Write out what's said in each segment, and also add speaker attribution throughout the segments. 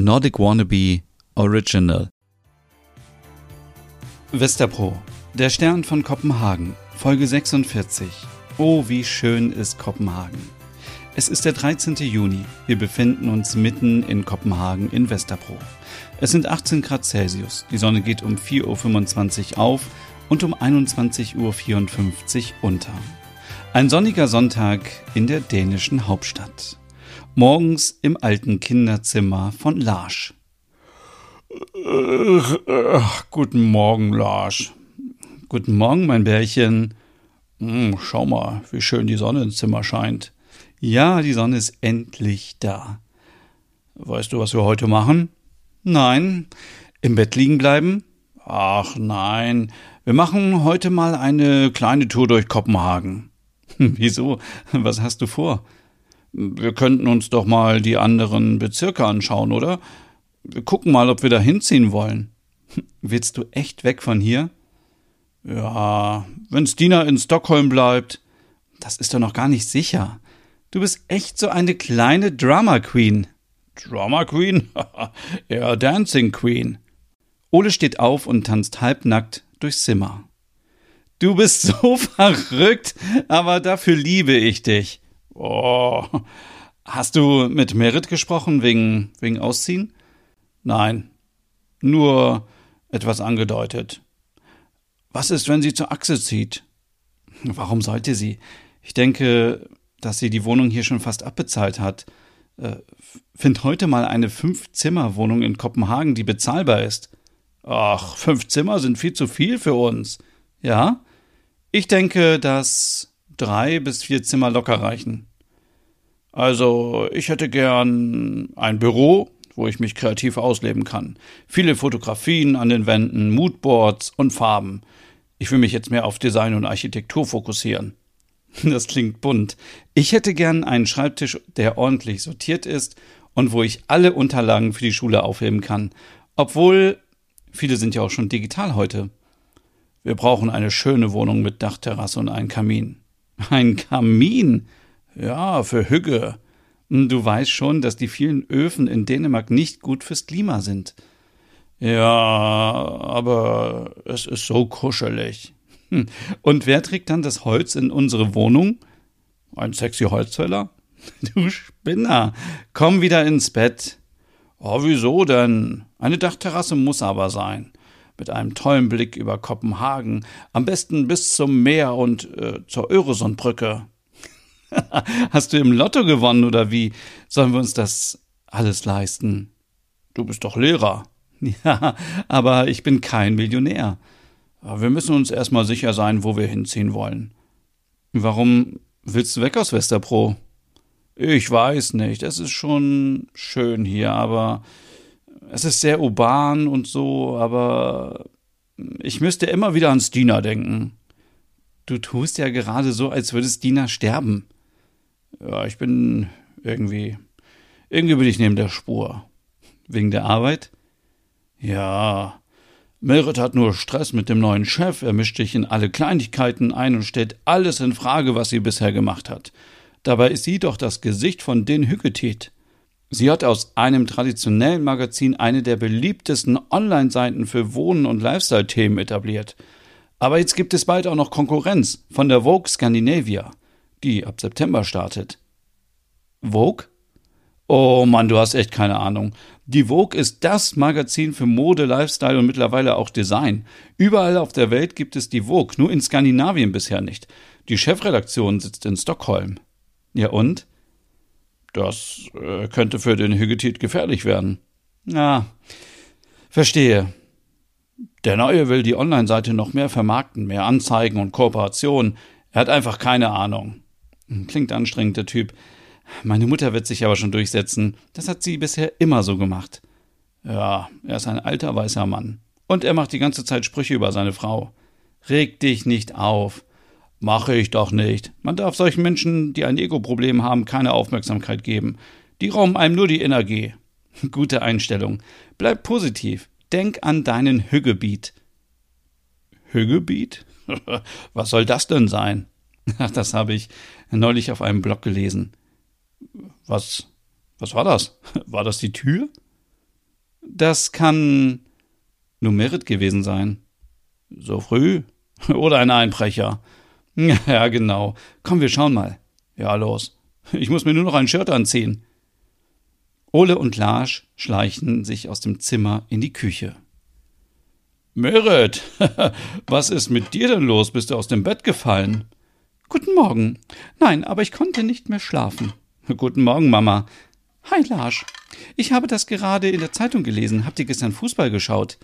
Speaker 1: Nordic Wannabe Original. Westerpro, der Stern von Kopenhagen, Folge 46. Oh, wie schön ist Kopenhagen. Es ist der 13. Juni. Wir befinden uns mitten in Kopenhagen in Westerpro. Es sind 18 Grad Celsius. Die Sonne geht um 4.25 Uhr auf und um 21.54 Uhr unter. Ein sonniger Sonntag in der dänischen Hauptstadt. Morgens im alten Kinderzimmer von Lars.
Speaker 2: guten Morgen, Lars.
Speaker 1: Guten Morgen, mein Bärchen.
Speaker 2: Hm, schau mal, wie schön die Sonne ins Zimmer scheint.
Speaker 1: Ja, die Sonne ist endlich da.
Speaker 2: Weißt du, was wir heute machen?
Speaker 1: Nein. Im Bett liegen bleiben?
Speaker 2: Ach nein, wir machen heute mal eine kleine Tour durch Kopenhagen.
Speaker 1: Wieso? Was hast du vor?
Speaker 2: Wir könnten uns doch mal die anderen Bezirke anschauen, oder? Wir gucken mal, ob wir da hinziehen wollen.
Speaker 1: Willst du echt weg von hier?
Speaker 2: Ja, wenn Stina in Stockholm bleibt.
Speaker 1: Das ist doch noch gar nicht sicher. Du bist echt so eine kleine Drama Queen.
Speaker 2: Drama Queen? ja, Dancing Queen.
Speaker 1: Ole steht auf und tanzt halbnackt durchs Zimmer. Du bist so verrückt, aber dafür liebe ich dich.
Speaker 2: Oh.
Speaker 1: Hast du mit Merit gesprochen wegen, wegen Ausziehen?
Speaker 2: Nein. Nur etwas angedeutet.
Speaker 1: Was ist, wenn sie zur Achse zieht? Warum sollte sie? Ich denke, dass sie die Wohnung hier schon fast abbezahlt hat. Äh, find heute mal eine Fünf-Zimmer-Wohnung in Kopenhagen, die bezahlbar ist.
Speaker 2: Ach, fünf Zimmer sind viel zu viel für uns.
Speaker 1: Ja? Ich denke, dass drei bis vier Zimmer locker reichen.
Speaker 2: Also, ich hätte gern ein Büro, wo ich mich kreativ ausleben kann. Viele Fotografien an den Wänden, Moodboards und Farben. Ich will mich jetzt mehr auf Design und Architektur fokussieren.
Speaker 1: Das klingt bunt. Ich hätte gern einen Schreibtisch, der ordentlich sortiert ist und wo ich alle Unterlagen für die Schule aufheben kann. Obwohl viele sind ja auch schon digital heute.
Speaker 2: Wir brauchen eine schöne Wohnung mit Dachterrasse und einen Kamin.
Speaker 1: Ein Kamin?
Speaker 2: Ja, für Hügge.
Speaker 1: Du weißt schon, dass die vielen Öfen in Dänemark nicht gut fürs Klima sind.
Speaker 2: Ja, aber es ist so kuschelig.
Speaker 1: Hm. Und wer trägt dann das Holz in unsere Wohnung?
Speaker 2: Ein sexy Holzfäller?
Speaker 1: Du Spinner, komm wieder ins Bett.
Speaker 2: Oh, wieso denn? Eine Dachterrasse muss aber sein. Mit einem tollen Blick über Kopenhagen, am besten bis zum Meer und äh, zur Öresundbrücke.
Speaker 1: Hast du im Lotto gewonnen oder wie? Sollen wir uns das alles leisten?
Speaker 2: Du bist doch Lehrer.
Speaker 1: Ja, aber ich bin kein Millionär.
Speaker 2: Wir müssen uns erstmal sicher sein, wo wir hinziehen wollen.
Speaker 1: Warum willst du weg aus Westerpro?
Speaker 2: Ich weiß nicht. Es ist schon schön hier, aber es ist sehr urban und so, aber ich müsste immer wieder an Stina denken.
Speaker 1: Du tust ja gerade so, als würde Stina sterben.
Speaker 2: Ja, ich bin irgendwie. Irgendwie bin ich neben der Spur.
Speaker 1: Wegen der Arbeit?
Speaker 2: Ja. Merit hat nur Stress mit dem neuen Chef, er mischt sich in alle Kleinigkeiten ein und stellt alles in Frage, was sie bisher gemacht hat. Dabei ist sie doch das Gesicht von den Hüggetit. Sie hat aus einem traditionellen Magazin eine der beliebtesten Online-Seiten für Wohnen und Lifestyle-Themen etabliert. Aber jetzt gibt es bald auch noch Konkurrenz von der Vogue Scandinavia die ab September startet.
Speaker 1: Vogue?
Speaker 2: Oh Mann, du hast echt keine Ahnung. Die Vogue ist das Magazin für Mode, Lifestyle und mittlerweile auch Design. Überall auf der Welt gibt es die Vogue, nur in Skandinavien bisher nicht. Die Chefredaktion sitzt in Stockholm.
Speaker 1: Ja und?
Speaker 2: Das äh, könnte für den Hüggetit gefährlich werden.
Speaker 1: Ah, verstehe.
Speaker 2: Der Neue will die Online-Seite noch mehr vermarkten, mehr Anzeigen und Kooperationen. Er hat einfach keine Ahnung.
Speaker 1: Klingt anstrengend, der Typ. Meine Mutter wird sich aber schon durchsetzen. Das hat sie bisher immer so gemacht.
Speaker 2: Ja, er ist ein alter weißer Mann. Und er macht die ganze Zeit Sprüche über seine Frau.
Speaker 1: Reg dich nicht auf.
Speaker 2: Mache ich doch nicht. Man darf solchen Menschen, die ein Ego-Problem haben, keine Aufmerksamkeit geben. Die rauben einem nur die Energie.
Speaker 1: Gute Einstellung. Bleib positiv. Denk an deinen Hüggebiet.
Speaker 2: Hüggebiet? Was soll das denn sein?
Speaker 1: Ach, das habe ich neulich auf einem Blog gelesen.
Speaker 2: Was, was war das? War das die Tür? Das kann nur Merit gewesen sein. So früh? Oder ein Einbrecher? Ja, genau. Komm, wir schauen mal. Ja, los. Ich muss mir nur noch ein Shirt anziehen. Ole und Larsch schleichen sich aus dem Zimmer in die Küche. Merit, was ist mit dir denn los? Bist du aus dem Bett gefallen?
Speaker 1: Guten Morgen. Nein, aber ich konnte nicht mehr schlafen.
Speaker 2: Guten Morgen, Mama.
Speaker 1: Hi, Larsch. Ich habe das gerade in der Zeitung gelesen. Habt ihr gestern Fußball geschaut?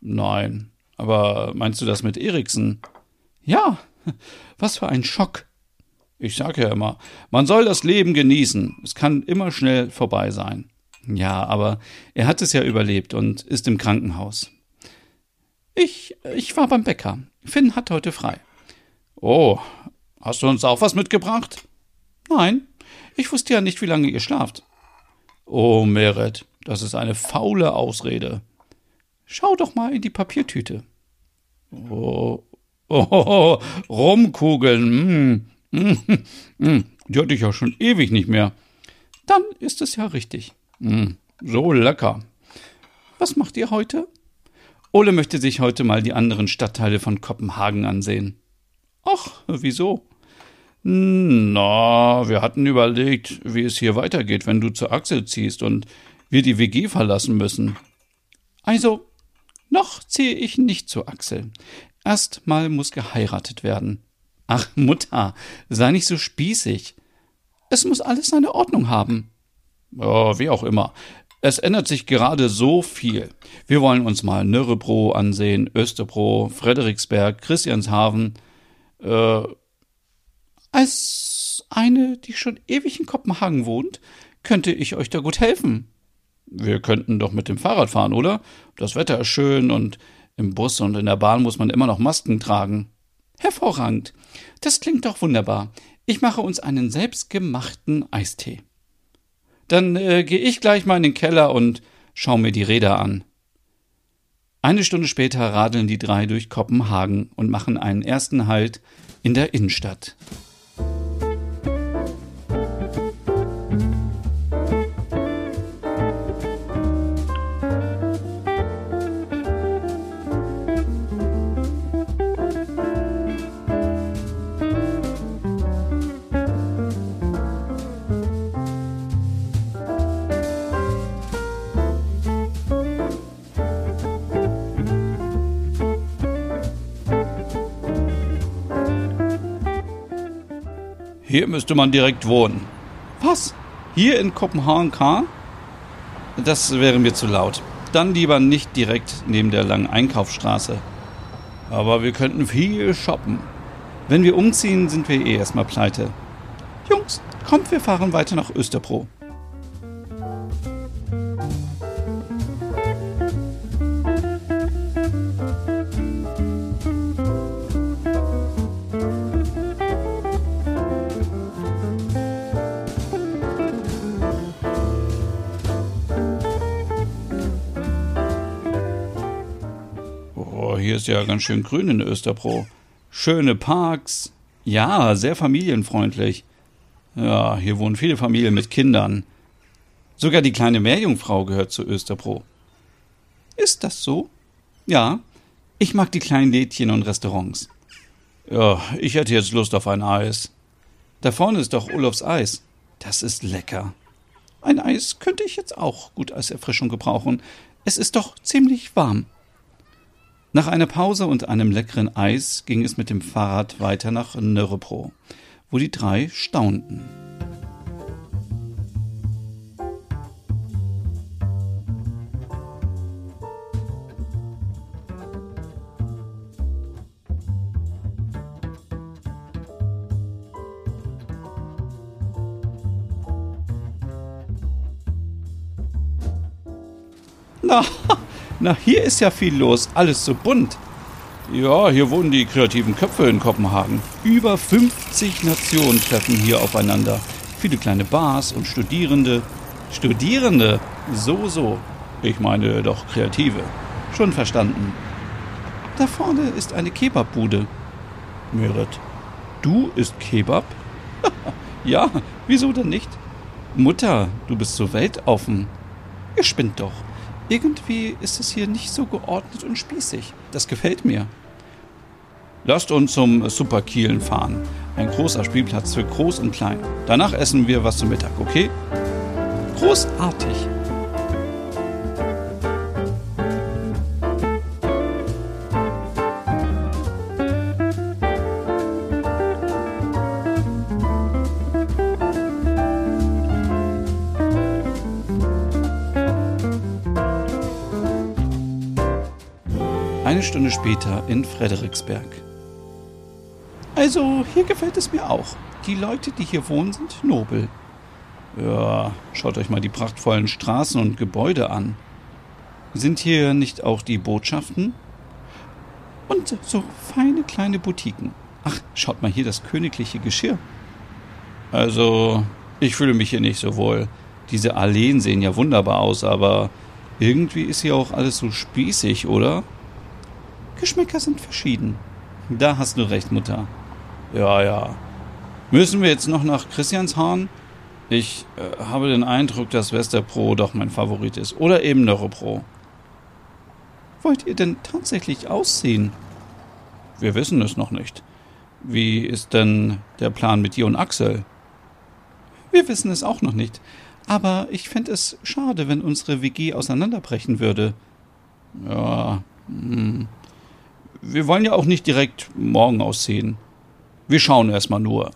Speaker 2: Nein. Aber meinst du das mit Eriksen?
Speaker 1: Ja. Was für ein Schock.
Speaker 2: Ich sage ja immer, man soll das Leben genießen. Es kann immer schnell vorbei sein.
Speaker 1: Ja, aber er hat es ja überlebt und ist im Krankenhaus. Ich, ich war beim Bäcker. Finn hat heute frei.
Speaker 2: Oh, hast du uns auch was mitgebracht?
Speaker 1: Nein, ich wusste ja nicht, wie lange ihr schlaft.
Speaker 2: Oh, Meret, das ist eine faule Ausrede.
Speaker 1: Schau doch mal in die Papiertüte.
Speaker 2: Oh, oh, oh Rumkugeln. Mm, mm, die hatte ich ja schon ewig nicht mehr.
Speaker 1: Dann ist es ja richtig.
Speaker 2: Mm, so lecker.
Speaker 1: Was macht ihr heute? Ole möchte sich heute mal die anderen Stadtteile von Kopenhagen ansehen.
Speaker 2: Ach, wieso? Na, wir hatten überlegt, wie es hier weitergeht, wenn du zur Axel ziehst und wir die WG verlassen müssen.
Speaker 1: Also, noch ziehe ich nicht zur Axel. Erst mal muss geheiratet werden.
Speaker 2: Ach, Mutter, sei nicht so spießig.
Speaker 1: Es muss alles seine Ordnung haben.
Speaker 2: Oh, wie auch immer. Es ändert sich gerade so viel. Wir wollen uns mal Nürrebro ansehen, Österbro, Frederiksberg, Christianshaven.
Speaker 1: Äh, Als eine, die schon ewig in Kopenhagen wohnt, könnte ich euch da gut helfen.
Speaker 2: Wir könnten doch mit dem Fahrrad fahren, oder? Das Wetter ist schön und im Bus und in der Bahn muss man immer noch Masken tragen.
Speaker 1: Hervorragend. Das klingt doch wunderbar. Ich mache uns einen selbstgemachten Eistee.
Speaker 2: Dann äh, gehe ich gleich mal in den Keller und schau mir die Räder an.
Speaker 1: Eine Stunde später radeln die drei durch Kopenhagen und machen einen ersten Halt in der Innenstadt.
Speaker 2: Hier müsste man direkt wohnen.
Speaker 1: Was? Hier in Kopenhagen?
Speaker 2: Das wäre mir zu laut. Dann lieber nicht direkt neben der langen Einkaufsstraße. Aber wir könnten viel shoppen.
Speaker 1: Wenn wir umziehen, sind wir eh erstmal pleite. Jungs, kommt, wir fahren weiter nach Österbro.
Speaker 2: Ist ja ganz schön grün in Österbro. Schöne Parks. Ja, sehr familienfreundlich. Ja, hier wohnen viele Familien mit Kindern. Sogar die kleine Meerjungfrau gehört zu Österbro.
Speaker 1: Ist das so? Ja, ich mag die kleinen Lädchen und Restaurants.
Speaker 2: Ja, ich hätte jetzt Lust auf ein Eis.
Speaker 1: Da vorne ist doch Olofs Eis. Das ist lecker. Ein Eis könnte ich jetzt auch gut als Erfrischung gebrauchen. Es ist doch ziemlich warm. Nach einer Pause und einem leckeren Eis ging es mit dem Fahrrad weiter nach Nörrebro, wo die drei staunten. Na, hier ist ja viel los, alles so bunt.
Speaker 2: Ja, hier wohnen die kreativen Köpfe in Kopenhagen.
Speaker 1: Über 50 Nationen treffen hier aufeinander. Viele kleine Bars und Studierende.
Speaker 2: Studierende? So, so. Ich meine doch Kreative.
Speaker 1: Schon verstanden. Da vorne ist eine Kebabbude.
Speaker 2: Merit, du isst Kebab?
Speaker 1: ja, wieso denn nicht? Mutter, du bist so weltoffen. Ihr spinnt doch. Irgendwie ist es hier nicht so geordnet und spießig. Das gefällt mir.
Speaker 2: Lasst uns zum Superkielen fahren. Ein großer Spielplatz für Groß und Klein. Danach essen wir was zum Mittag, okay?
Speaker 1: Großartig.
Speaker 2: Eine Stunde später in Frederiksberg.
Speaker 1: Also, hier gefällt es mir auch. Die Leute, die hier wohnen, sind nobel.
Speaker 2: Ja, schaut euch mal die prachtvollen Straßen und Gebäude an. Sind hier nicht auch die Botschaften?
Speaker 1: Und so feine kleine Boutiquen. Ach, schaut mal hier das königliche Geschirr.
Speaker 2: Also, ich fühle mich hier nicht so wohl. Diese Alleen sehen ja wunderbar aus, aber irgendwie ist hier auch alles so spießig, oder?
Speaker 1: Geschmäcker sind verschieden.
Speaker 2: Da hast du recht, Mutter. Ja, ja. Müssen wir jetzt noch nach Christianshahn? Ich äh, habe den Eindruck, dass Westerpro doch mein Favorit ist. Oder eben Neuropro.
Speaker 1: Wollt ihr denn tatsächlich ausziehen?
Speaker 2: Wir wissen es noch nicht. Wie ist denn der Plan mit dir und Axel?
Speaker 1: Wir wissen es auch noch nicht. Aber ich fände es schade, wenn unsere WG auseinanderbrechen würde.
Speaker 2: Ja, hm wir wollen ja auch nicht direkt morgen ausziehen. Wir schauen erstmal nur.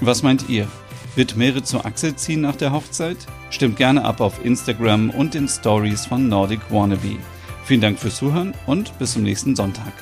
Speaker 1: Was meint ihr? Wird Merit zu Axel ziehen nach der Hochzeit? Stimmt gerne ab auf Instagram und den Stories von Nordic Wannabe. Vielen Dank fürs Zuhören und bis zum nächsten Sonntag.